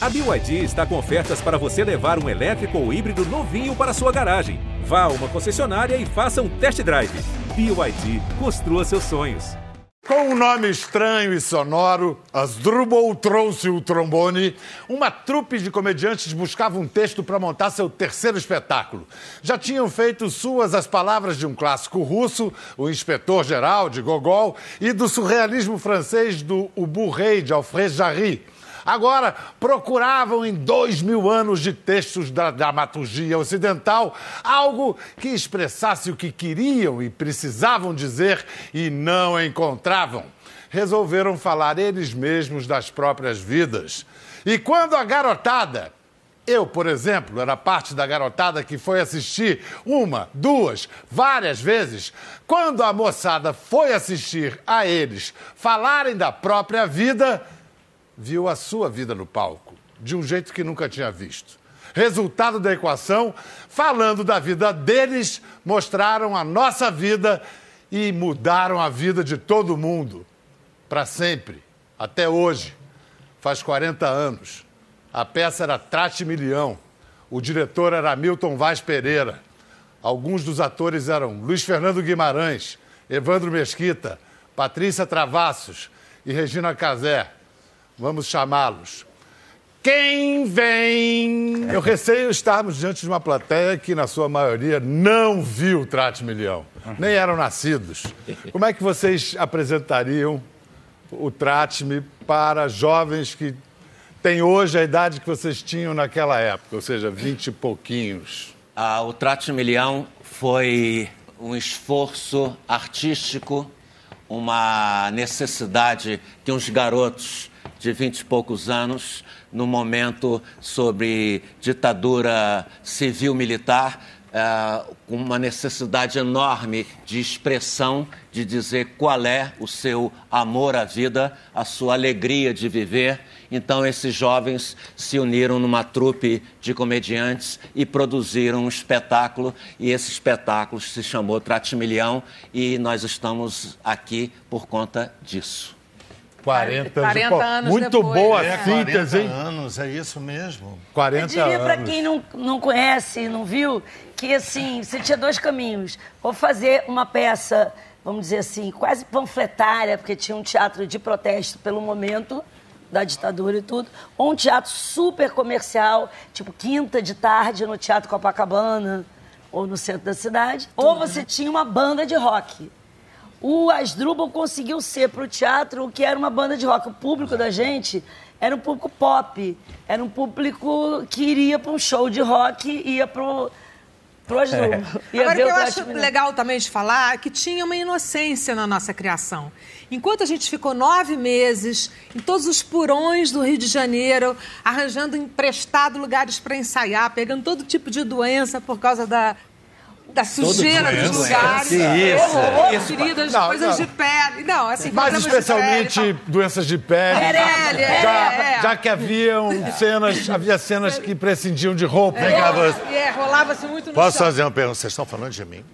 A BYD está com ofertas para você levar um elétrico ou híbrido novinho para sua garagem. Vá a uma concessionária e faça um test drive. BYD, construa seus sonhos. Com um nome estranho e sonoro, Asdrubal trouxe o trombone. Uma trupe de comediantes buscava um texto para montar seu terceiro espetáculo. Já tinham feito suas as palavras de um clássico russo, o Inspetor Geral, de Gogol, e do surrealismo francês do Ubu Rei, de Alfred Jarry. Agora, procuravam em dois mil anos de textos da dramaturgia ocidental algo que expressasse o que queriam e precisavam dizer e não encontravam. Resolveram falar eles mesmos das próprias vidas. E quando a garotada, eu, por exemplo, era parte da garotada que foi assistir uma, duas, várias vezes. Quando a moçada foi assistir a eles falarem da própria vida, viu a sua vida no palco, de um jeito que nunca tinha visto. Resultado da equação, falando da vida deles, mostraram a nossa vida e mudaram a vida de todo mundo. Para sempre, até hoje. Faz 40 anos. A peça era Trate Milhão. O diretor era Milton Vaz Pereira. Alguns dos atores eram Luiz Fernando Guimarães, Evandro Mesquita, Patrícia Travassos e Regina Casé. Vamos chamá-los. Quem vem? Eu receio estarmos diante de uma plateia que, na sua maioria, não viu o Trate Milhão, nem eram nascidos. Como é que vocês apresentariam o Trate-me para jovens que têm hoje a idade que vocês tinham naquela época, ou seja, vinte e pouquinhos? Ah, o Trate Milhão foi um esforço artístico, uma necessidade que uns garotos de vinte e poucos anos, no momento sobre ditadura civil-militar, uh, uma necessidade enorme de expressão, de dizer qual é o seu amor à vida, a sua alegria de viver. Então, esses jovens se uniram numa trupe de comediantes e produziram um espetáculo, e esse espetáculo se chamou Tratimilhão, e nós estamos aqui por conta disso. 40, 40 anos, anos Muito depois, boa é. síntese, 40 hein? anos, é isso mesmo. 40 Eu diria para anos. quem não, não conhece, não viu, que assim, você tinha dois caminhos. Ou fazer uma peça, vamos dizer assim, quase panfletária, porque tinha um teatro de protesto pelo momento da ditadura e tudo, ou um teatro super comercial, tipo quinta de tarde no Teatro Copacabana, ou no centro da cidade, ou você tinha uma banda de rock. O Asdrubal conseguiu ser para o teatro o que era uma banda de rock. O público da gente era um público pop. Era um público que iria para um show de rock e ia pro Asdrubal. Ia Agora, o que eu acho legal também de falar é que tinha uma inocência na nossa criação. Enquanto a gente ficou nove meses em todos os porões do Rio de Janeiro, arranjando emprestado lugares para ensaiar, pegando todo tipo de doença por causa da, da sujeira dos lugares. Horror, feridas, Não, coisas não. de pele. Não, assim, Mais problemas de pele especialmente doenças de pele. Pele, é, já, é. já que haviam cenas, havia cenas que prescindiam de roupa. Cá, você. É, rolava-se muito no Posso chão. fazer uma pergunta? Vocês estão falando de mim?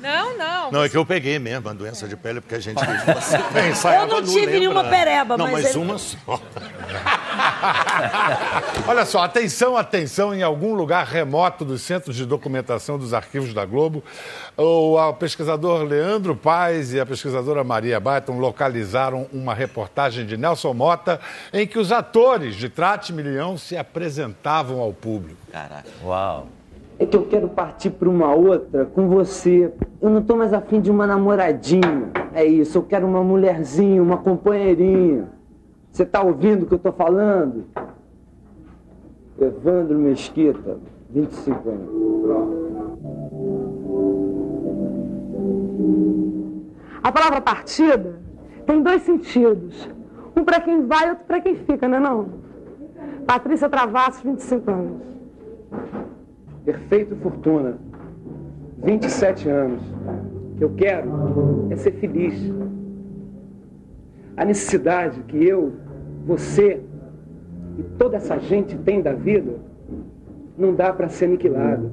Não, não. Não, é que eu peguei mesmo a doença de pele, porque a gente Eu não tive nenhuma pereba, Não, mas mas ele- uma só. Olha só, atenção, atenção, em algum lugar remoto dos centros de documentação dos arquivos da Globo, o pesquisador Leandro Paes e a pesquisadora Maria Baiton localizaram uma reportagem de Nelson Mota em que os atores de Trate Milhão se apresentavam ao público. Caraca. Uau. É que eu quero partir pra uma outra com você. Eu não tô mais afim de uma namoradinha. É isso, eu quero uma mulherzinha, uma companheirinha. Você tá ouvindo o que eu tô falando? Evandro Mesquita, 25 anos. A palavra partida tem dois sentidos. Um para quem vai e outro para quem fica, não é não? Patrícia Travassos, 25 anos. Perfeito Fortuna, 27 anos. O que eu quero é ser feliz. A necessidade que eu, você e toda essa gente tem da vida não dá para ser aniquilada.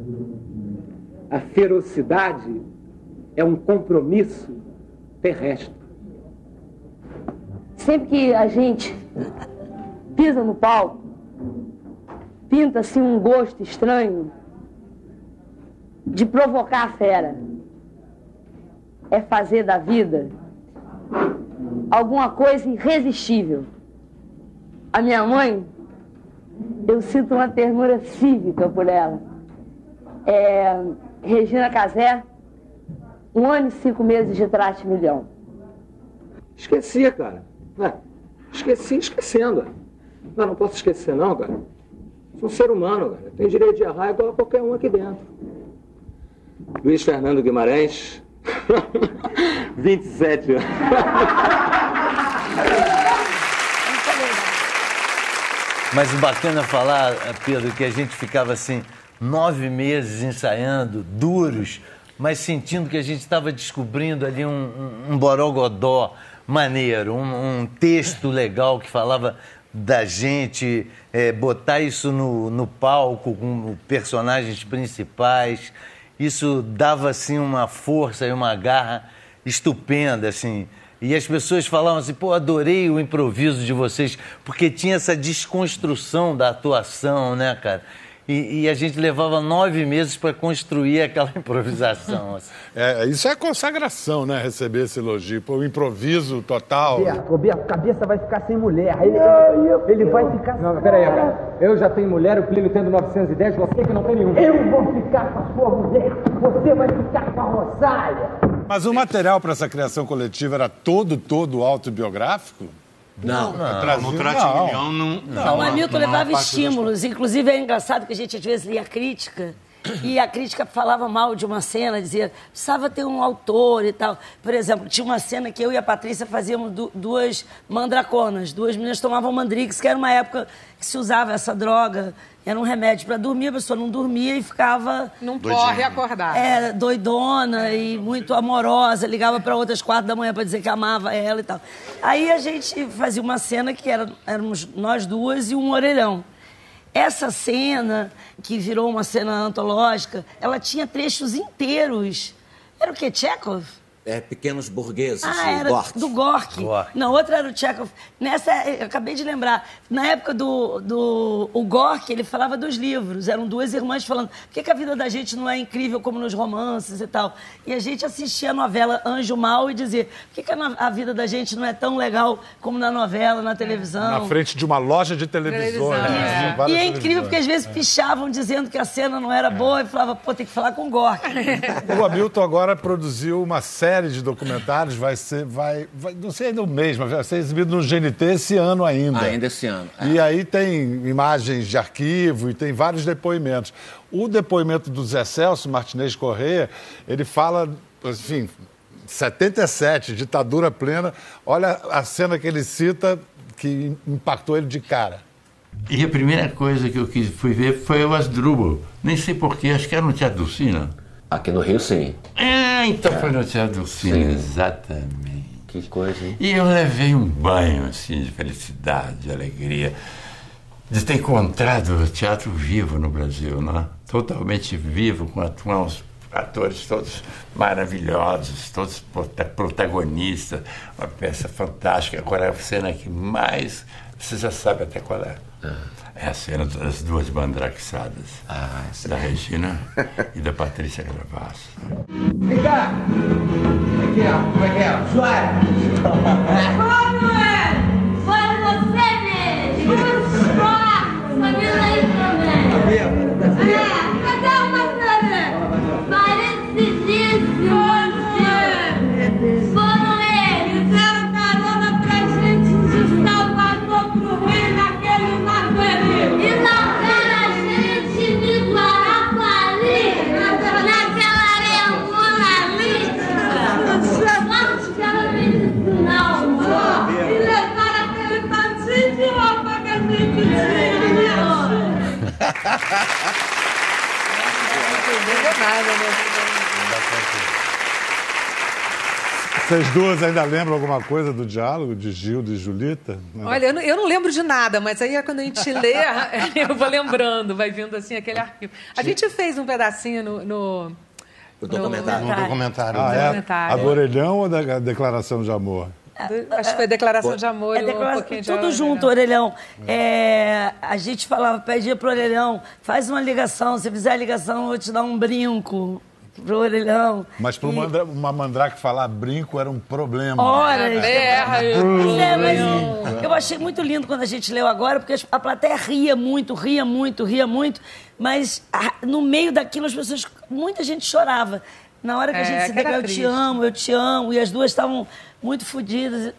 A ferocidade é um compromisso terrestre. Sempre que a gente pisa no palco, pinta assim um gosto estranho de provocar a fera. É fazer da vida alguma coisa irresistível. A minha mãe, eu sinto uma ternura cívica por ela. É, Regina Casé, um ano e cinco meses de traste milhão. Esqueci, cara. É, esqueci esquecendo. Não, não posso esquecer não, cara. Sou um ser humano, cara. Tenho direito de errar igual a qualquer um aqui dentro. Luiz Fernando Guimarães, 27 anos. Mas o bacana falar, Pedro, que a gente ficava assim, nove meses ensaiando, duros, mas sentindo que a gente estava descobrindo ali um, um, um borogodó maneiro, um, um, texto legal que falava da gente, é, botar isso no, no palco com personagens principais. Isso dava assim uma força e uma garra estupenda, assim. E as pessoas falavam assim, pô, adorei o improviso de vocês, porque tinha essa desconstrução da atuação, né, cara? E, e a gente levava nove meses para construir aquela improvisação. Assim. É, isso é consagração, né? Receber esse elogio. Pô, o improviso total. Roberto, Roberto, cabeça vai ficar sem mulher. Ele, ele, ele vai ficar sem Não, peraí, cara. Eu já tenho mulher, o Plínio tendo 910, você que não tem nenhum. Eu vou ficar com a sua mulher, você vai ficar com a Rosália. Mas o material para essa criação coletiva era todo, todo autobiográfico? Não, não, não, no Trate Milhão não. Não, o Hamilton levava estímulos. Inclusive é engraçado que a gente às vezes lia crítica. E a crítica falava mal de uma cena, dizia, precisava ter um autor e tal. Por exemplo, tinha uma cena que eu e a Patrícia fazíamos du duas mandraconas. Duas meninas tomavam mandrix, que era uma época que se usava essa droga. Era um remédio para dormir, a pessoa não dormia e ficava. Não corre acordar. É, doidona e muito amorosa, ligava para outras quatro da manhã para dizer que amava ela e tal. Aí a gente fazia uma cena que era, éramos nós duas e um orelhão. Essa cena, que virou uma cena antológica, ela tinha trechos inteiros. Era o quê? Chekhov? É, Pequenos Burgueses, ah, era Gorky. do Gorky. Gorky. Não, outra era o Chekhov. Nessa, eu acabei de lembrar, na época do, do o Gorky, ele falava dos livros. Eram duas irmãs falando por que, que a vida da gente não é incrível como nos romances e tal. E a gente assistia a novela Anjo Mal e dizia por que, que a, no- a vida da gente não é tão legal como na novela, na televisão. Na frente de uma loja de televisões. Televisão, né? é. E é incrível porque às vezes pichavam dizendo que a cena não era boa e falava, pô, tem que falar com o Gorky. O Hamilton agora produziu uma série de documentários, vai ser, vai, vai- não sei ainda o mês, mas vai ser exibido no GNT esse ano ainda. Ainda esse ano. é. E aí tem imagens de arquivo e tem vários depoimentos. O depoimento do Zé Celso Martinez Corrêa, ele fala, enfim, 77, ditadura plena. Olha a cena que ele cita que impactou ele de cara. E a primeira coisa que eu quis, fui ver foi o Asdrubal. Nem sei porquê, acho que era no Teatro Dulcina. Aqui no Rio, sim. É, então foi no Teatro Dulcina, Sim. exatamente. Que coisa, hein? E eu levei um banho, assim, de felicidade, de alegria, de ter encontrado o teatro vivo no Brasil, né? Totalmente vivo, com, a- com os atores todos maravilhosos, todos prota- protagonistas, uma peça fantástica. Agora, a cena que mais... Você já sabe até qual é. É a cena das duas mandraxadas. da Regina e da Patrícia Gravasso. Vem cá! Como é que é? Como é que é? Joia! Como é? Foi você mesmo! Os fracos! Sabia aí também! É, Vocês duas ainda lembram alguma coisa do diálogo de Gildo e Julita? Olha, eu não, eu não lembro de nada, mas aí é quando a gente lê, eu vou lembrando, vai vindo assim aquele arquivo. A gente fez um pedacinho no. no O documentário. No documentário. Ah, é? documentário. A do orelhão ou da declaração de amor? Acho que foi declaração de amor É e um de tudo amor, junto, orelhão. É, a gente falava, pedia pro orelhão, faz uma ligação, se fizer a ligação, eu vou te dar um brinco pro orelhão. Mas para E- mandra... uma mandrake falar brinco era um problema. Horas. Berra, e Pois é, mas Brinco. eu achei muito lindo quando a gente leu agora, porque a plateia ria muito, ria muito, ria muito, mas no meio daquilo as pessoas, muita gente chorava. Na hora que a É, gente se declarou, eu te triste. amo, eu te amo, e as duas estavam muito fodidas.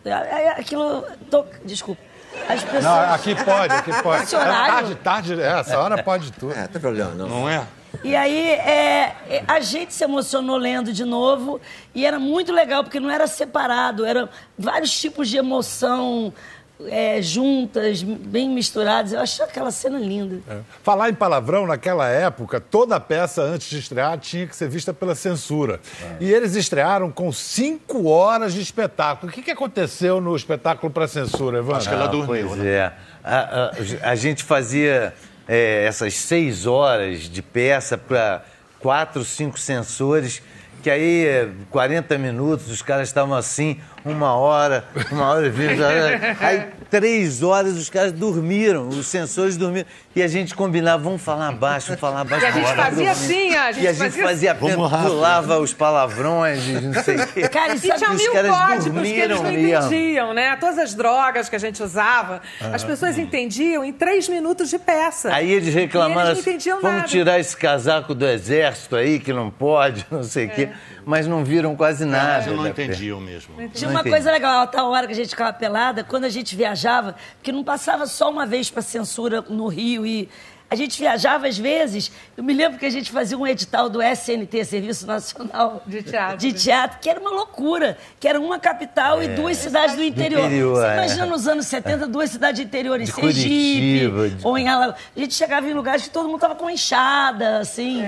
Aquilo. tô- Desculpa. As pessoas. Não, aqui pode, aqui pode. Horário? Tarde, tarde, é, essa hora pode tudo. É, problema, não. Não é? E aí, é, é, a gente se emocionou lendo de novo e era muito legal, porque não era separado, eram vários tipos de emoção é, juntas, bem misturadas. Eu achei aquela cena linda. Falar em palavrão, naquela época, toda peça antes de estrear tinha que ser vista pela censura. E eles estrearam com cinco horas de espetáculo. O que, que aconteceu no espetáculo para censura, Evandro? Ah, Pois é. A, a- a gente fazia é, essas seis horas de peça para quatro, cinco sensores, que aí, é, 40 minutos, os caras estavam assim, uma hora, uma hora e vinte. Aí, três horas, os caras dormiram, os sensores dormiram. E a gente combinava, vamos falar baixo, vamos falar baixo. E a gente Bora fazia assim, a gente E a gente fazia fazia, assim. vamos pulava os palavrões, não sei o quê. Cara, E tinha os mil caras códigos que eles dormiram não mesmo. entendiam, né? Todas as drogas que a gente usava, as pessoas entendiam em três minutos de peça. Aí eles reclamaram eles não assim, entendiam vamos nada. tirar esse casaco do exército aí, que não pode, não sei o quê. Mas não viram quase nada. eu não entendiam mesmo. Não uma entendi. coisa legal, a tal hora que a gente ficava pelada, quando a gente viajava, porque não passava só uma vez para censura no Rio e a gente viajava às vezes. Eu me lembro que a gente fazia um edital do SNT, Serviço Nacional De Teatro. de Teatro, que era uma loucura, que era uma capital e duas cidades do interior. interior, Você é. imagina nos anos 70, duas cidades do interior, em De Sergipe, Curitiba, de- ou em Alagoas. A gente chegava em lugares que todo mundo tava com enxada, assim,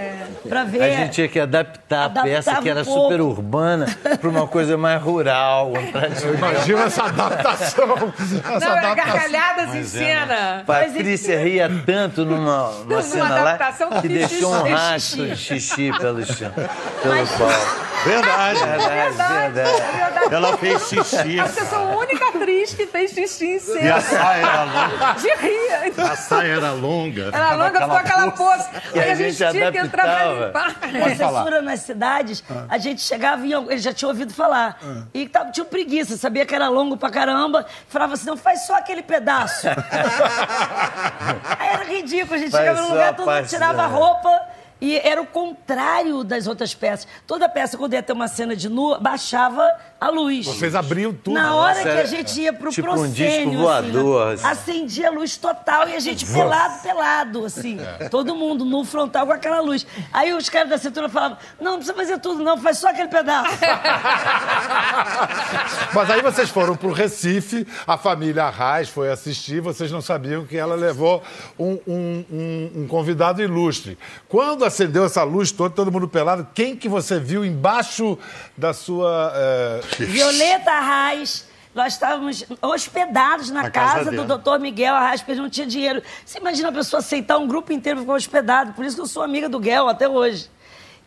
pra ver. A gente tinha que adaptar a peça, que era um super urbana, para uma coisa mais rural. Imagina essa adaptação. Essa Não, era adaptação. gargalhadas em cena. Patrícia ria tanto numa, numa Numa cena lá adaptação que que deixou um rastro de xixi pelo chão, pelo palco. Verdade. Verdade, verdade. Ela fez xixi. Acho que eu sou a única atriz que fez xixi em E cena. a saia era longa. De rir. A saia era longa. Era ficava longa, ficou aquela poça. E Aí a a gente gente tinha que entrar pra limpar. Com a censura nas cidades, a gente chegava e ele já tinha ouvido falar. E tava, tinha preguiça, sabia que era longo pra caramba. Falava assim, não, faz só aquele pedaço. Aí era ridículo, gente chegava no só lugar, todo mundo tirava a da- roupa. E era o contrário das outras peças. Toda peça, quando ia ter uma cena de nu, baixava a luz. Vocês abriam tudo. Na hora Nossa, que a gente ia pro tipo um proscênio, disco voador, assim, né? assim. acendia a luz total e a gente pelado, pelado, assim. Todo mundo no frontal com aquela luz. Aí os caras da cintura falavam, não, não precisa fazer tudo não, faz só aquele pedaço. Mas aí vocês foram pro Recife, a família Arraes foi assistir, vocês não sabiam que ela levou um, um- um- um convidado ilustre. Quando acendeu essa luz toda, todo mundo pelado, quem que você viu embaixo da sua... eh, Violeta Arraes. Nós estávamos hospedados na, Na casa casa, do doutor Miguel Arraes, porque ele não tinha dinheiro. Você imagina a pessoa aceitar um grupo inteiro ficar hospedado. Por isso que eu sou amiga do Guel até hoje.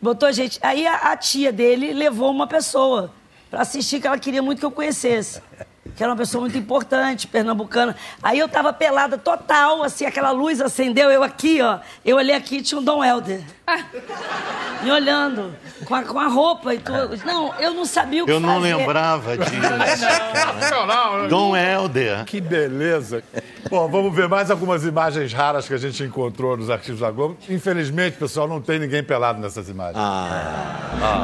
Botou gente. Aí a, a tia dele levou uma pessoa para assistir, que ela queria muito que eu conhecesse. Que era uma pessoa muito importante, pernambucana. Aí eu tava pelada total, assim, aquela luz acendeu, eu aqui, ó. Eu olhei aqui e tinha um Dom Helder. Me olhando, com a, com a roupa e tudo. Não, eu não sabia o que Eu não fazer. lembrava disso. Não, não, Dom Helder. Que beleza. Bom, vamos ver mais algumas imagens raras que a gente encontrou nos arquivos da Globo. Infelizmente, pessoal, não tem ninguém pelado nessas imagens.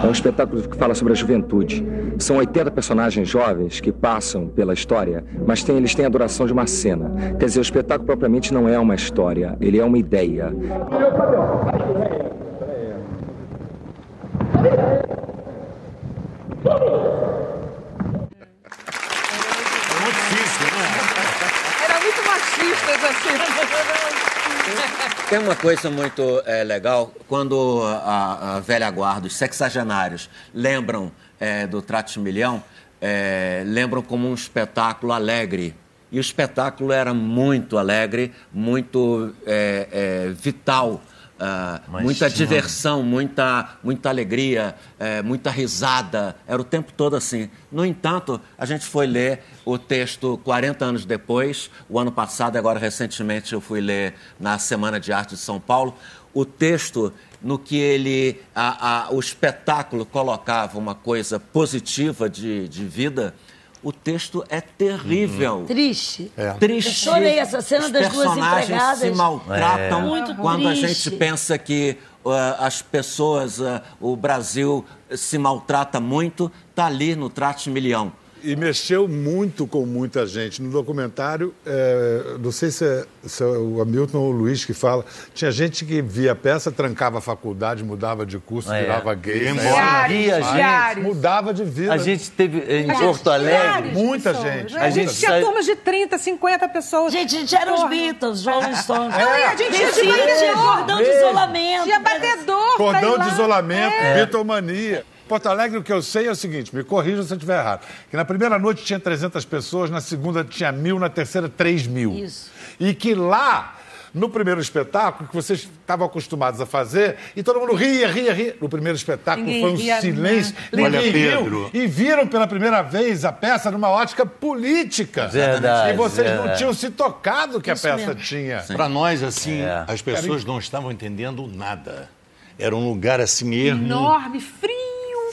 É um espetáculo que fala sobre a juventude. São 80 personagens jovens que passam pela história, mas tem- eles têm a duração de uma cena. Quer dizer, o espetáculo propriamente não é uma história, ele é uma ideia. É muito difícil, né? Era muito machista essa cena. Tem uma coisa muito eh, legal, quando a, a velha guarda, os sexagenários, lembram eh, do Trato de Milhão, eh, lembram como um espetáculo alegre. E o espetáculo era muito alegre, muito eh, eh, vital, Mas muita tinha- diversão, muita, muita alegria, eh, muita risada. Era o tempo todo assim. No entanto, a gente foi ler o texto 40 anos depois, o ano passado, agora recentemente eu fui ler na Semana de Arte de São Paulo, o texto no que ele, a- a- o espetáculo colocava uma coisa positiva de, de vida. O texto é terrível. Triste. Triste. Eu chorei essa cena Os das duas personagens empregadas. se maltratam É. Muito quando a triste. gente pensa que ah, as pessoas, ah, o Brasil se maltrata muito, tá ali no Trate Milhão. E mexeu muito com muita gente. No documentário, é, não sei se é, se é o Hamilton ou o Luiz que fala, tinha gente que via a peça, trancava a faculdade, mudava de curso, É. virava gay. Ia né? embora. Diários, Vai, diários. Mudava de vida. A gente teve em A gente Porto Alegre. Muita pessoas, gente. né? A A gente gente tinha turmas de 30, 50 pessoas. Gente, a gente era os. Beatles, os Rolling Stones. Não, e a gente tinha de batedor. tinha cordão de isolamento. Tinha batedor. pra Cordão de isolamento, É. bitomania. Porto Alegre, o que eu sei é o seguinte, me corrija se eu estiver errado, que na primeira noite tinha 300 pessoas, na segunda tinha mil, na terceira 3 mil. Isso. E que lá, no primeiro espetáculo, que vocês estavam acostumados a fazer, e todo mundo ria, ria, ria. No primeiro espetáculo Ninguém foi um ria, silêncio. né? Ninguém Olha, riu. Pedro. E viram pela primeira vez a peça numa ótica política. Verdade, E vocês não verdade. tinham se tocado que a Isso peça mesmo. tinha. Para nós, assim, É. as pessoas não estavam entendendo nada. Era um lugar assim ermo, Enorme, frio.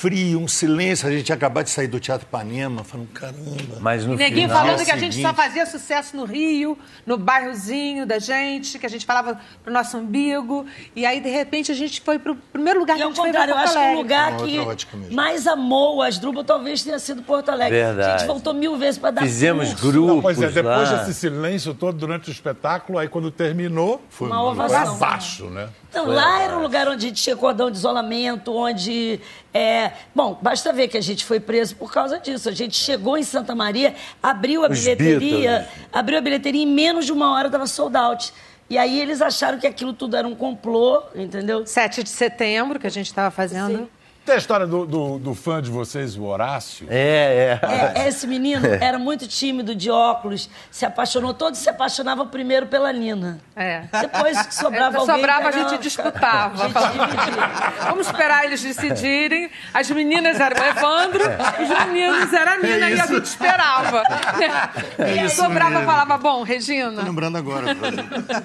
Frio, um silêncio. A gente tinha acabado de sair do Teatro Ipanema, falando, caramba. Mas no E neguinho final... falando que a gente só seguinte- fazia sucesso no Rio, no bairrozinho da gente, que a gente falava pro nosso umbigo. E aí, de repente, a gente foi pro primeiro lugar E que a gente foi contrário, eu Porto acho que o Alegre. lugar que mais amou o Asdrubal talvez tenha sido Porto Alegre. Verdade. A gente voltou mil vezes para dar Fizemos curso. grupos Pois é, depois lá. desse silêncio todo durante o espetáculo, aí quando terminou, foi Uma foi ovação. abaixo, né? Então, lá era um lugar onde a gente tinha cordão de isolamento, onde. É... Bom, basta ver que a gente foi preso por causa disso. A gente chegou em Santa Maria, abriu a Os bilheteria, Beatles. abriu a bilheteria e em menos de uma hora estava sold out. E aí eles acharam que aquilo tudo era um complô, entendeu? 7 de setembro, que a gente estava fazendo. Sim. Tem a história do, do, do fã de vocês, o Horácio? É, é. É, esse menino era muito tímido, de óculos, se apaixonou, todos se apaixonavam primeiro pela Nina. É. Depois que sobrava É, alguém... sobrava, a gente disputava. A gente. Vamos esperar eles decidirem. As meninas eram o Evandro, os meninos eram a Nina e a gente esperava. e aí sobrava falava, bom, Regina. Lembrando agora.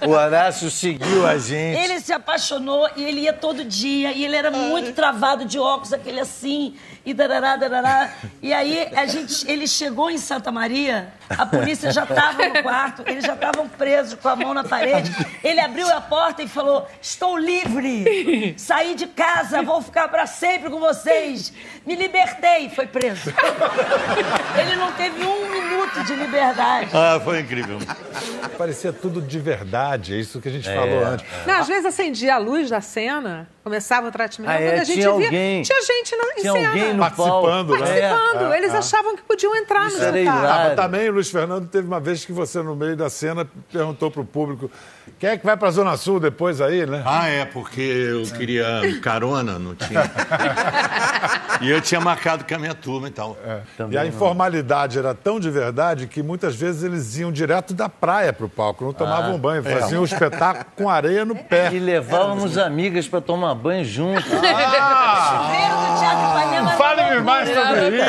O Horácio seguiu a gente. Ele se apaixonou e ele ia todo dia, e ele era muito travado de óculos, aquele assim, e darará, darará. E aí a gente, ele chegou em Santa Maria, a polícia já estava no quarto, eles já estavam presos com a mão na parede. Ele abriu a porta e falou: Estou livre, saí de casa, vou ficar para sempre com vocês. Me libertei, foi preso. Ele não teve um minuto de liberdade. Ah, foi incrível. Parecia tudo de verdade, é isso que a gente É. falou antes. Não, às vezes acendia a luz da cena, começava o tratamento, Ah, é, quando a gente tinha via, alguém. Tinha gente na, em Tinha cena. alguém no Participando, palco. né? Participando. É, Eles é. achavam que podiam entrar no Isso era espetáculo. hilário. Ah, também o Luiz Fernando teve uma vez que você, no meio da cena, perguntou pro público quem é que vai pra Zona Sul depois aí, né? Ah, é, porque eu queria carona, não tinha. e eu tinha marcado com a minha turma e tal. e a informalidade era tão de verdade que muitas vezes eles iam direto da praia pro palco, não tomavam banho, faziam o espetáculo com areia no pé. E levávamos amigas pra tomar banho junto. Chuveiro do Uma mais sobre isso!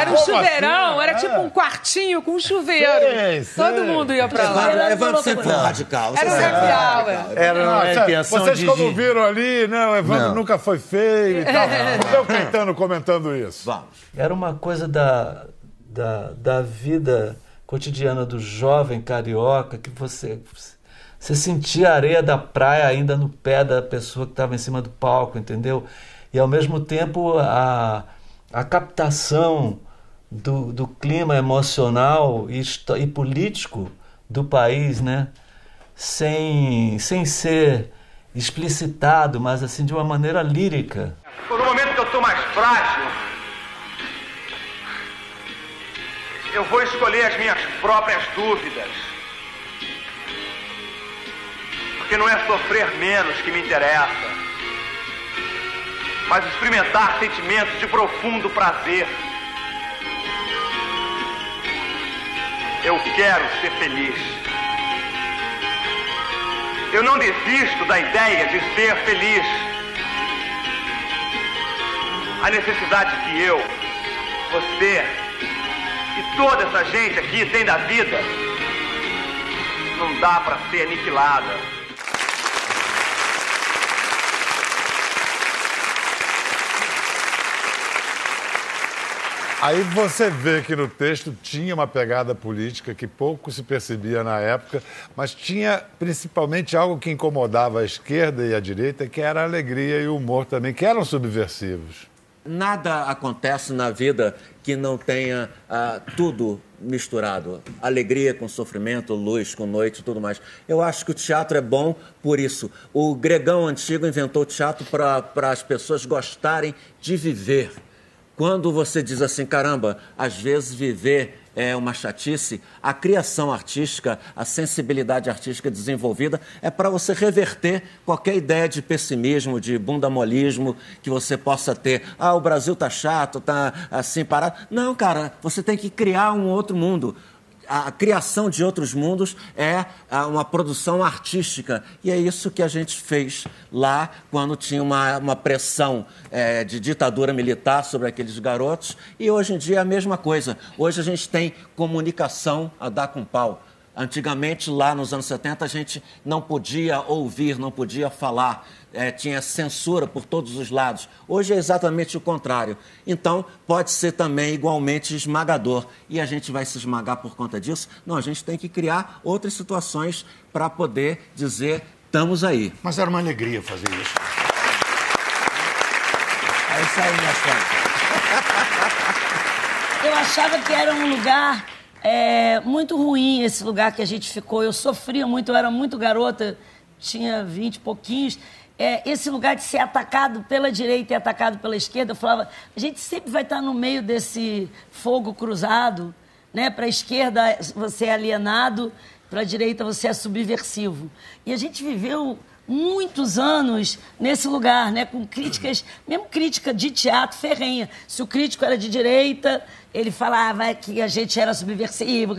Era um Como chuveirão, assim? era tipo um quartinho com um chuveiro. Sei, sei. Todo mundo ia pra lá. Evandro, Era Evandro sempre foi radical. Era um happy hour. Era Não, uma sério, intenção vocês de... como viram ali, não, o Evandro Não. nunca foi feio e tal. Cadê o Caetano comentando isso? Vamos. Era uma coisa da, da, da vida cotidiana do jovem carioca que você, você sentia a areia da praia ainda no pé da pessoa que estava em cima do palco, entendeu? E ao mesmo tempo a, a captação do, do clima emocional e, e político do país, né? Sem, sem ser explicitado, mas assim de uma maneira lírica. No momento que eu estou mais frágil, eu vou escolher as minhas próprias dúvidas. Porque não é sofrer menos que me interessa, mas experimentar sentimentos de profundo prazer. Eu quero ser feliz. Eu não desisto da ideia de ser feliz. A necessidade que eu, você e toda essa gente aqui tem da vida não dá para ser aniquilada. Aí você vê que no texto tinha uma pegada política que pouco se percebia na época, mas tinha principalmente algo que incomodava a esquerda e a direita, que era a alegria e o humor também, que eram subversivos. Nada acontece na vida que não tenha ah, tudo misturado. Alegria com sofrimento, luz com noite tudo mais. Eu acho que o teatro é bom por isso. O gregão antigo inventou o teatro para as pessoas gostarem de viver. Quando você diz assim, caramba, às vezes viver é uma chatice, a criação artística, a sensibilidade artística desenvolvida é para você reverter qualquer ideia de pessimismo, de bundamolismo que você possa ter. Ah, o Brasil tá chato, tá assim parado. Não, cara, você tem que criar um outro mundo a criação de outros mundos é uma produção artística. E é isso que a gente fez lá quando tinha uma, uma pressão eh, de ditadura militar sobre aqueles garotos. E hoje em dia é a mesma coisa. Hoje a gente tem comunicação a dar com pau. Antigamente, lá nos anos 70, a gente não podia ouvir, não podia falar, eh, tinha censura por todos os lados. Hoje é exatamente o contrário. Então, pode ser também igualmente esmagador. E a gente vai se esmagar por conta disso? Não, a gente tem que criar outras situações para poder dizer: estamos aí. Mas era uma alegria fazer isso. É isso aí, minha Eu achava que era um lugar é, muito ruim esse lugar que a gente ficou. Eu sofria muito, eu era muito garota, tinha vinte e pouquinhos. É, esse lugar de ser atacado pela direita e atacado pela esquerda, eu falava, a gente sempre vai estar no meio desse fogo cruzado, né? Para a esquerda você é alienado, para a direita você é subversivo. E a gente viveu muitos anos nesse lugar, né, com críticas, mesmo crítica de teatro ferrenha. Se o crítico era de direita, ele falava que a gente era subversivo.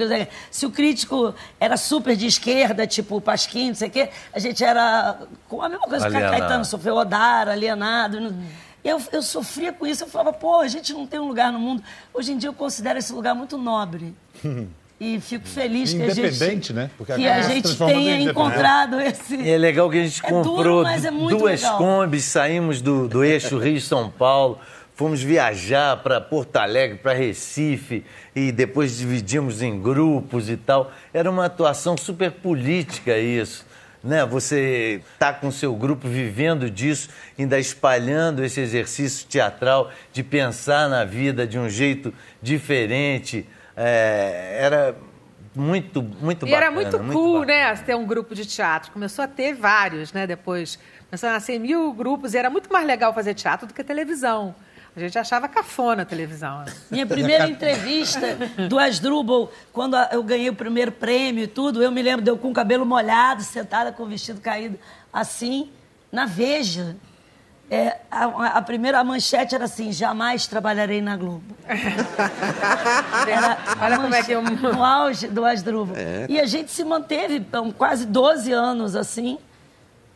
Se o crítico era super de esquerda, tipo o Pasquim, não sei o quê, a gente era com a mesma coisa que Alienado. Caetano sofreu, Odara, alienado. Eu, eu sofria com isso, eu falava, pô, a gente não tem um lugar no mundo. Hoje em dia eu considero esse lugar muito nobre. E fico feliz que a gente, Independente, né? Porque que a gente tenha encontrado esse. E é legal que a gente É duro, comprou mas é duas legal. combis, saímos do, do eixo Rio-São Paulo, fomos viajar para Porto Alegre, para Recife, e depois dividimos em grupos e tal. Era uma atuação super política isso. Né? Você tá com seu grupo vivendo disso, ainda espalhando esse exercício teatral de pensar na vida de um jeito diferente. É, era muito, muito E bacana. era muito cool, né, ter um grupo de teatro. Começou a ter vários, né, depois. Começaram a nascer mil grupos e era muito mais legal fazer teatro do que televisão. A gente achava cafona a televisão. Minha primeira entrevista do Asdrubal, quando eu ganhei o primeiro prêmio e tudo, eu me lembro de eu com o cabelo molhado, sentada com o vestido caído, assim, na Veja. É, a, a- a primeira manchete era assim: jamais trabalharei na Globo. Era Olha como é que eu- No auge do Asdrubal. É. E a gente se manteve então, quase 12 anos assim,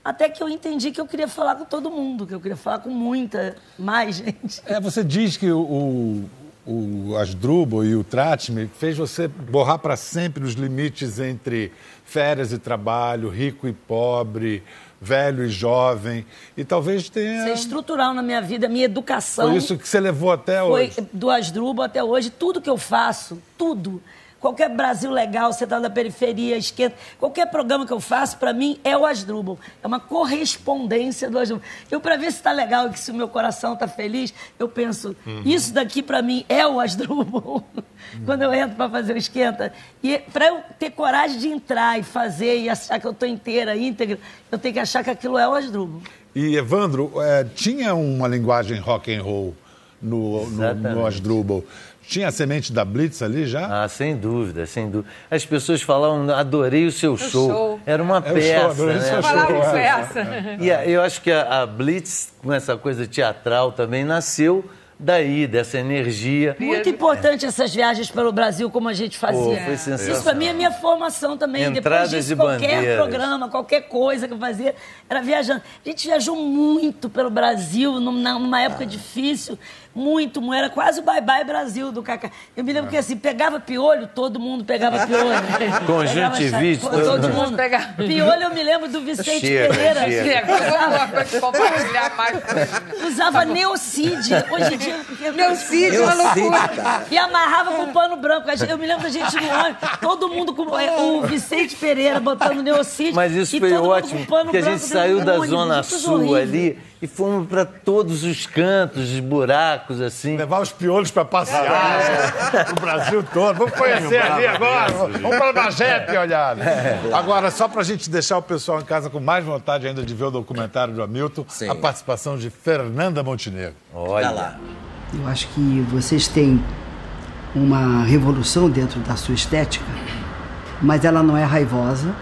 até que eu entendi que eu queria falar com todo mundo, que eu queria falar com muita mais gente. É, você diz que o, o, o Asdrubal e o Tratme fez você borrar para sempre os limites entre férias e trabalho, rico e pobre, velho e jovem. E talvez tenha. Isso é estrutural na minha vida, minha educação. Foi isso que você levou até Foi hoje. do Asdrubal até hoje, tudo que eu faço, tudo. Qualquer Brasil legal, você está na periferia, esquerda, qualquer programa que eu faço, para mim, é o Asdrubal. É uma correspondência do Asdrubal. Eu, para ver se está legal e que se o meu coração está feliz, eu penso, Uhum. isso daqui para mim é o Asdrubal. Quando eu entro para fazer o esquenta. E para eu ter coragem de entrar e fazer e achar que eu estou inteira, íntegra, eu tenho que achar que aquilo é o Asdrubal. E, Evandro, é, tinha uma linguagem rock and roll no, no, no. Asdrubal. Tinha a semente da Blitz ali já? Ah, sem dúvida, sem dúvida. As pessoas falavam, adorei o seu show. show. Era uma É show, peça, adorei né? seu Falava show, de é. peça. E a- eu acho que a, a Blitz, com essa coisa teatral também, nasceu daí, dessa energia. Muito importante essas viagens pelo Brasil, como a gente fazia. Pô, foi sensacional. Isso pra mim é minha formação também. Entradas Depois disso, e qualquer bandeiras. programa, qualquer coisa que eu fazia, era viajando. A gente viajou muito pelo Brasil, numa época difícil. Muito, mu- era quase o bye-bye Brasil do Cacá. Eu me lembro que assim, pegava piolho, todo mundo pegava piolho. Conjuntivite, Pegava todo mundo. pegava. Piolho eu me lembro do Vicente Chega, Pereira. mais. Usava Neocid. Hoje em dia. Neocid, uma loucura. E amarrava com pano branco. A gente- Eu me lembro da gente no ônibus, todo mundo com. é, O Vicente Pereira botando Neocid. Mas isso e foi todo mundo ótimo, com pano porque a branco gente saiu da Zona Sul horrível. ali e fomos para todos os cantos, os buracos, assim. Levar os piolhos para passear, o Brasil todo. Vamos conhecer ali agora. Vamos para Bagete olhar. Agora, só para a gente deixar o pessoal em casa com mais vontade ainda de ver o documentário do Hamilton, a participação de Fernanda Montenegro. Olha lá. Eu acho que vocês têm uma revolução dentro da sua estética, mas ela não é raivosa,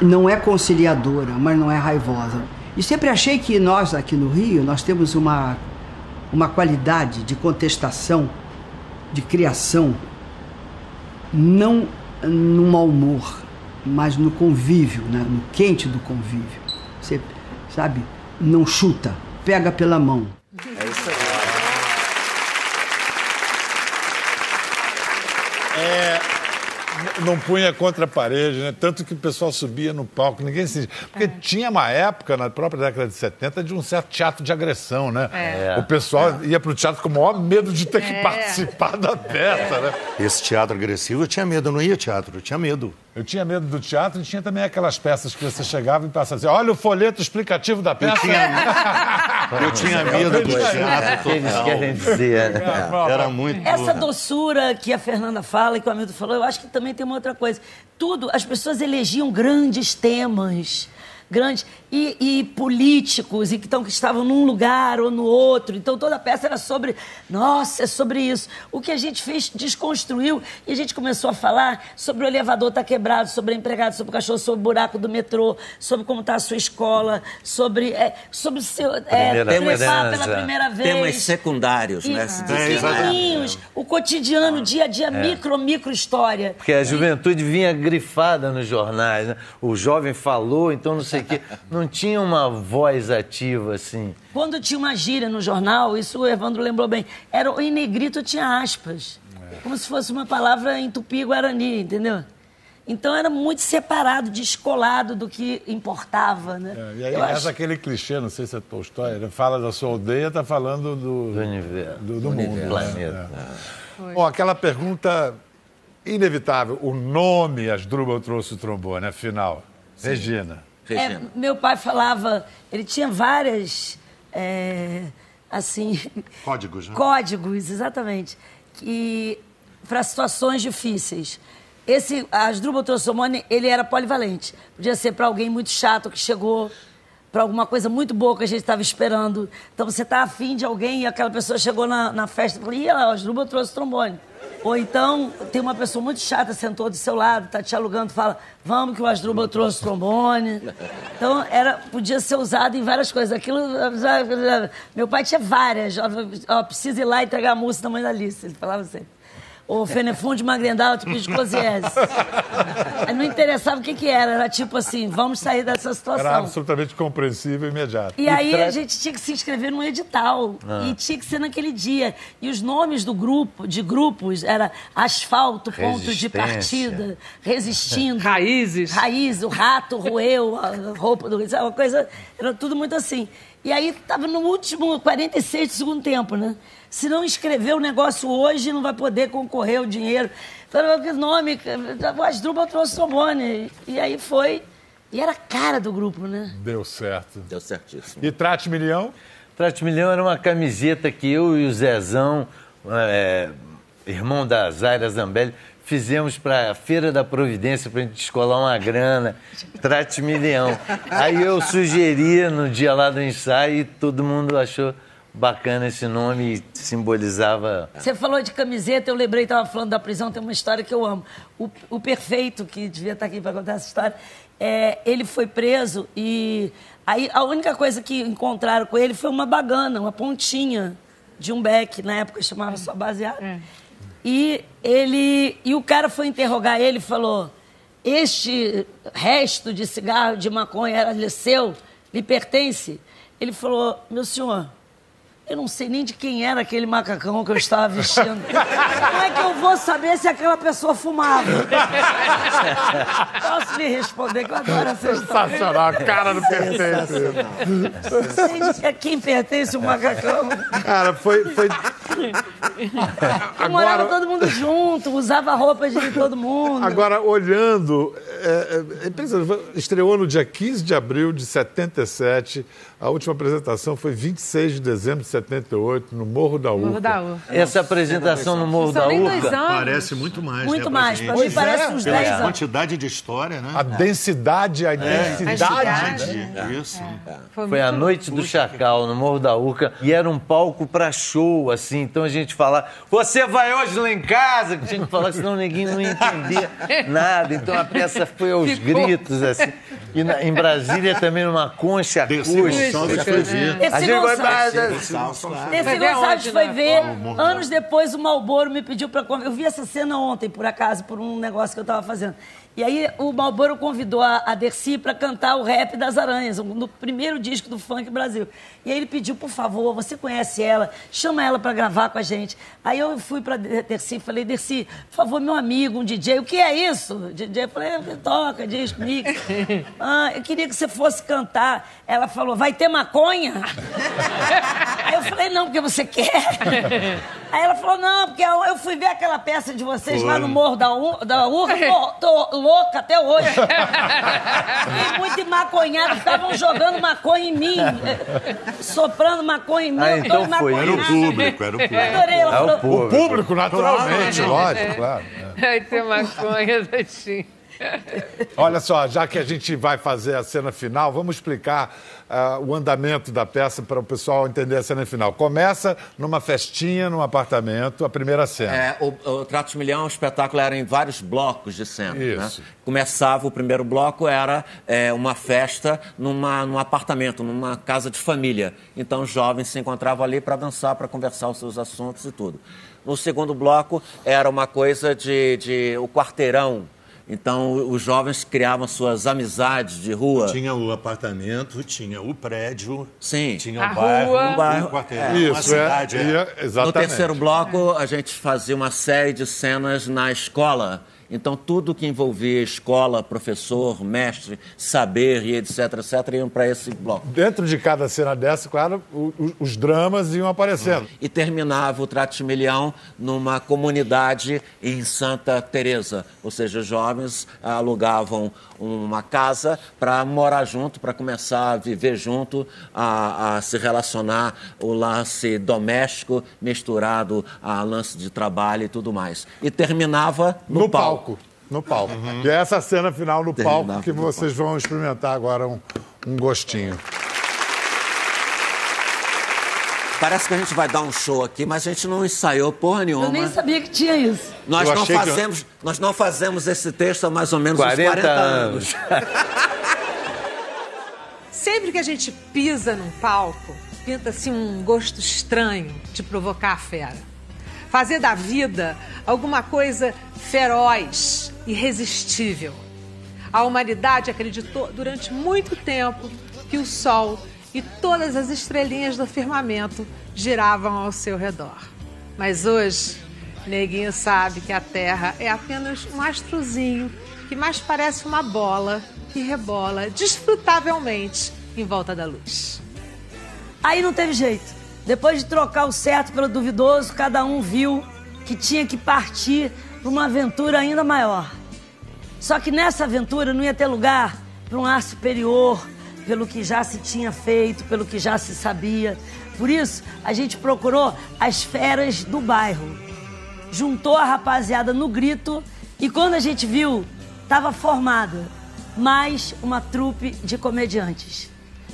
não é conciliadora, mas não é raivosa. E sempre achei que nós aqui no Rio, nós temos uma, uma qualidade de contestação, de criação, não no mau humor, mas no convívio, né? no quente do convívio. Você, sabe, não chuta, pega pela mão. É isso aí. É, n- não punha contra a parede, né? Tanto que o pessoal subia no palco, ninguém se. Porque tinha uma época, na própria década de 70, de um certo teatro de agressão, né? É. O pessoal ia pro teatro com o maior medo de ter que É. participar da peça, né? Esse teatro agressivo, eu tinha medo, eu não ia ao teatro, eu tinha medo. Eu tinha medo do teatro e tinha também aquelas peças que você chegava e passava assim: olha o folheto explicativo da peça. Eu tinha medo do teatro que eles total. querem dizer. né? Era muito. Essa doçura que a Fernanda fala e que o Hamilton falou, eu acho que também tem uma outra coisa. Tudo, as pessoas elegiam grandes temas, grandes e, e políticos, e que, então, que estavam num lugar ou no outro. Então toda a peça era sobre, nossa, é sobre isso. O que a gente fez, desconstruiu, e a gente começou a falar sobre o elevador estar quebrado, sobre a empregada, sobre o cachorro, sobre o buraco do metrô, sobre como está a sua escola, sobre, é, sobre o seu, é, Primeira trepar vez. pela primeira vez. Temas secundários, né? se diz. Pequenininhos, o cotidiano, o dia a dia, micro, micro história. Porque a juventude vinha grifada nos jornais, né? O jovem falou, então não sei o quê. Não tinha uma voz ativa, assim. Quando tinha uma gíria no jornal, isso o Evandro lembrou bem, era, em negrito tinha aspas. Como se fosse uma palavra em tupi-guarani, entendeu? Então era muito separado, descolado do que importava, né? E aí Eu reza acho- aquele clichê, não sei se é Tolstói, ele fala da sua aldeia, tá falando do, do universo, do, do mundo. né? planeta. É. Bom, aquela pergunta inevitável, o nome Asdrubal trouxe o trombone, afinal. Regina. É, meu pai falava, ele tinha várias, é, assim, Códigos, né? códigos, exatamente, que para situações difíceis. Esse Asdrubal Trossomone, ele era polivalente. Podia ser para alguém muito chato que chegou, para alguma coisa muito boa que a gente estava esperando. Então você está afim de alguém e aquela pessoa chegou na, na festa e falou: Ih, Asdrubal trouxe trombone. Ou então tem uma pessoa muito chata sentou do seu lado, está te alugando, fala: Vamos que o Asdrubal trouxe trombone. Então era, podia ser usado em várias coisas. Aquilo. Meu pai tinha várias. Ó, precisa ir lá entregar a música da mãe da Alice. Ele falava sempre. Ou Fenefunde Magrendal, tipo de Closiese. Aí não interessava o que, que era, era tipo assim, vamos sair dessa Era situação. absolutamente compreensível e imediato. E aí a gente tinha que se inscrever num edital. Ah. E tinha que ser naquele dia. E os nomes do grupo, de grupos, era asfalto, ponto de partida, resistindo. Raízes. Raiz, o rato roeu a roupa do. Uma coisa. Era tudo muito assim. E aí estava no último 46 do segundo tempo, né? Se não escrever o negócio hoje, não vai poder concorrer o dinheiro. Falei, que nome? O Asdrubal trouxe trombone. E aí foi. E era a cara do grupo, né? Deu certo. Deu certíssimo. E Trate Milhão? Trate Milhão era uma camiseta que eu e o Zezão, é, irmão da Zaira Zambelli, fizemos para a Feira da Providência para a gente descolar uma grana. Trate Milhão. Aí eu sugeri no dia lá do ensaio e todo mundo achou bacana esse nome e simbolizava. Você falou de camiseta, eu lembrei, estava falando da prisão, tem uma história que eu amo. O, o Perfeito, que devia estar aqui para contar essa história, é, ele foi preso e aí a única coisa que encontraram com ele foi uma bagana, uma pontinha de um beck, na época chamava só baseado. E ele e o cara foi interrogar ele falou: "Este resto de cigarro de maconha era seu? Lhe pertence?" Ele falou: "Meu senhor, eu não sei nem de quem era aquele macacão que eu estava vestindo. Como é que eu vou saber se aquela pessoa fumava? Posso lhe responder que eu adoro essa história. Sensacional, a cara do pertence. Sei de quem pertence o macacão. Cara, foi. foi... E morava todo mundo junto, usava roupa de todo mundo. Agora, olhando, é, é, é estreou no dia 15 de abril de 77. A última apresentação foi 26 de dezembro de 78, no Morro da Urca. Morro da Urca. Essa apresentação no Morro da Urca. Parece muito mais, Muito né, mais, pra Pois parece é. uns Pela 10 anos. quantidade de história, né? A densidade, a intensidade. Densidade, Isso. Foi a noite do Chacal, no Morro da Urca, e era um palco pra show, assim. Então a gente falava, você vai hoje lá em casa? Que tinha que falar, senão ninguém não ia entender nada. Então a peça foi aos Ficou. gritos, assim. E na- em Brasília também numa concha acústica. Foi. Esse A gente vai Pra- Esse Vai ver Gonçalves foi né? ver. Morro Anos depois, o Malboro me pediu pra convidar. Eu vi essa cena ontem, por acaso, por um negócio que eu tava fazendo. E aí o Malboro convidou a, a Dercy pra cantar o Rap das Aranhas, no primeiro disco do Funk Brasil. E aí ele pediu, por favor, você conhece ela, chama ela pra gravar com a gente. Aí eu fui Der- Dercy e falei, Dercy, por favor, meu amigo, um DJ, o que é isso? DJ, eu falei, "É, toca, disco, mix. Ah, eu queria que você fosse cantar. Ela falou, vai ter maconha? Aí eu falei, não, porque você quer. Aí ela falou, não, porque eu, eu fui ver aquela peça de vocês lá no Morro da, U, da Urca, tô, tô louca até hoje. Fiquei muito maconhada, estavam jogando maconha em mim, soprando maconha em mim, Ah, então foi. Era o público, era o público. Adorei, ela É o falou. O público, naturalmente, É. lógico, claro. Vai ter maconha, Tatinho. Olha só, já que a gente vai fazer a cena final, vamos explicar ah, o andamento da peça para o pessoal entender a cena final. Começa numa festinha, num apartamento, a primeira cena. É, o, o Trato de Milhão, o espetáculo era em vários blocos de cena. Isso. Né? Começava, o primeiro bloco era é, uma festa numa, num apartamento, numa casa de família. Então os jovens se encontravam ali para dançar, para conversar os seus assuntos e tudo. No segundo bloco era uma coisa de, de o quarteirão. Então os jovens criavam suas amizades de rua. Tinha o apartamento, tinha o prédio, Sim. tinha A o bairro, rua. o bairro, o quarteirão, Isso, a cidade. é, é. e é- No exatamente. terceiro bloco, a gente fazia uma série de cenas na escola. Então, tudo que envolvia escola, professor, mestre, saber e etc, etc, iam para esse bloco. Dentro de cada cena dessa, claro, o- o- os dramas iam aparecendo. E terminava o Trato de Milhão numa comunidade em Santa Teresa. Ou seja, os jovens alugavam uma casa para morar junto, para começar a viver junto, a, a se relacionar, o lance doméstico misturado a lance de trabalho e tudo mais. E terminava no, No palco. No palco. E é essa cena final no palco que vocês vão experimentar agora um, um gostinho. Parece que a gente vai dar um show aqui, mas a gente não ensaiou porra nenhuma. eu nem sabia que tinha isso. Nós Eu não, fazemos, nós não fazemos esse texto há mais ou menos 40 uns 40 anos. Sempre que a gente pisa num palco, pinta-se um gosto estranho de provocar a fera. Fazer da vida alguma coisa feroz, irresistível. A humanidade acreditou durante muito tempo que o Sol e todas as estrelinhas do firmamento giravam ao seu redor. Mas hoje, Neguinho sabe que a Terra é apenas um astrozinho que mais parece uma bola que rebola desfrutavelmente em volta da luz. Aí não teve jeito. Depois de trocar o certo pelo duvidoso, cada um viu que tinha que partir para uma aventura ainda maior. Só que nessa aventura não ia ter lugar para um ar superior, pelo que já se tinha feito, pelo que já se sabia. Por isso, a gente procurou as feras do bairro. Juntou a rapaziada no grito e quando a gente viu, estava formada mais uma trupe de comediantes.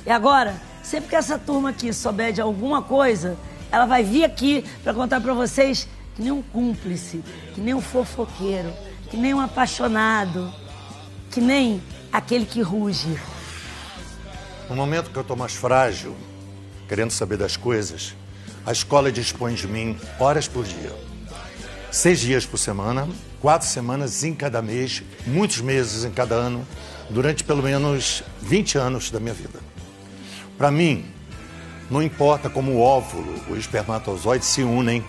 E agora, sempre que essa turma aqui souber de alguma coisa, ela vai vir aqui para contar para vocês que nem um cúmplice, que nem um fofoqueiro, que nem um apaixonado, que nem aquele que ruge. No momento que eu estou mais frágil, querendo saber das coisas, a escola dispõe de mim horas por dia. Seis dias por semana, quatro semanas em cada mês, muitos meses em cada ano, durante pelo menos 20 anos da minha vida. Para mim, não importa como o óvulo o espermatozoide se unem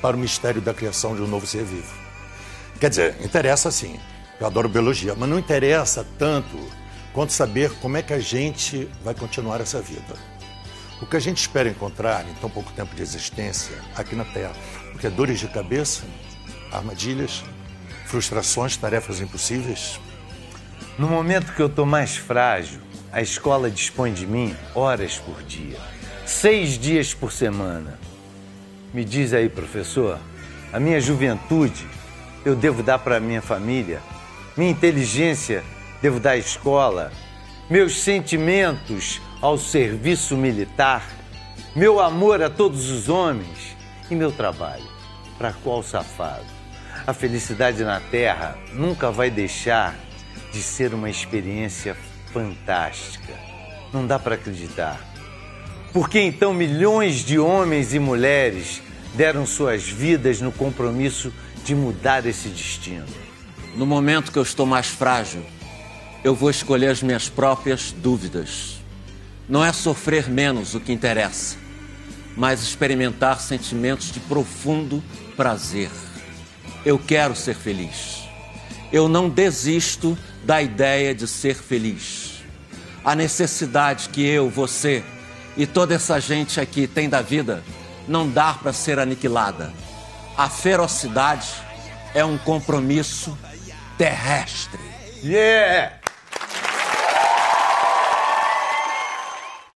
para o mistério da criação de um novo ser vivo. Quer dizer, interessa sim. Eu adoro biologia, mas não interessa tanto quanto saber como é que a gente vai continuar essa vida. O que a gente espera encontrar em tão pouco tempo de existência aqui na Terra, porque dores de cabeça, armadilhas, frustrações, tarefas impossíveis. No momento que eu estou mais frágil, a escola dispõe de mim horas por dia, seis dias por semana. Me diz aí, professor, a minha juventude eu devo dar para minha família, minha inteligência devo dar à escola, meus sentimentos ao serviço militar, meu amor a todos os homens e meu trabalho. Para qual safado? A felicidade na Terra nunca vai deixar de ser uma experiência fantástica. Não dá para acreditar. Por que então milhões de homens e mulheres deram suas vidas no compromisso de mudar esse destino? No momento que eu estou mais frágil, eu vou escolher as minhas próprias dúvidas. Não é sofrer menos o que interessa, mas experimentar sentimentos de profundo prazer. Eu quero ser feliz. Eu não desisto da ideia de ser feliz. A necessidade que eu, você e toda essa gente aqui tem da vida não dá para ser aniquilada. A ferocidade é um compromisso terrestre. Yeah!